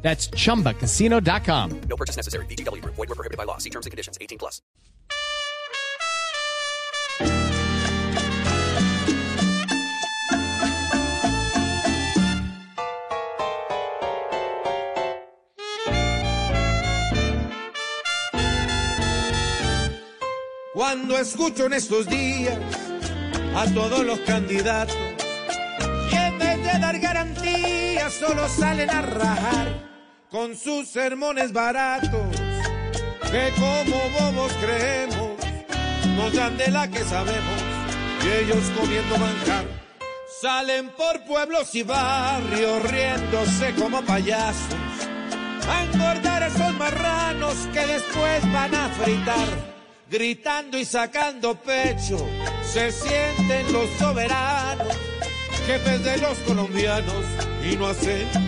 That's chumbacasino.com. No purchase necessary. VGW Group. Void were prohibited by law. See terms and conditions. 18 plus. Cuando escucho en estos días a todos los candidatos y en vez de dar garantías solo salen a rajar con sus sermones baratos que como bobos creemos nos dan de la que sabemos y ellos comiendo manjar salen por pueblos y barrios riéndose como payasos a engordar esos marranos que después van a fritar. Gritando y sacando pecho, se sienten los soberanos, jefes de los colombianos, y no hacen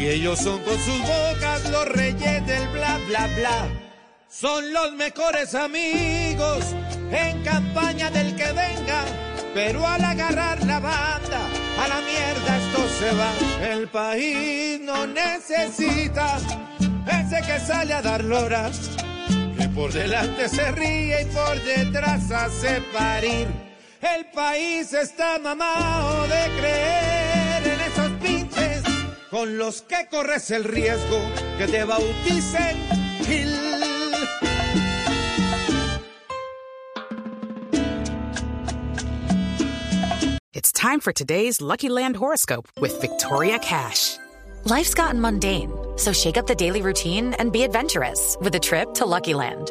y ellos son con sus bocas los reyes del bla bla bla. Son los mejores amigos en campaña del que venga, pero al agarrar la banda a la mierda esto se va. El país no necesita ese que sale a dar loras que por delante se ríe y por detrás hace parir. El país está mamado de creer con los que corres el riesgo que te bauticen Gil. It's time for today's Lucky Land horoscope with Victoria Cash. Life's gotten mundane, so shake up the daily routine and be adventurous with a trip to Lucky Land.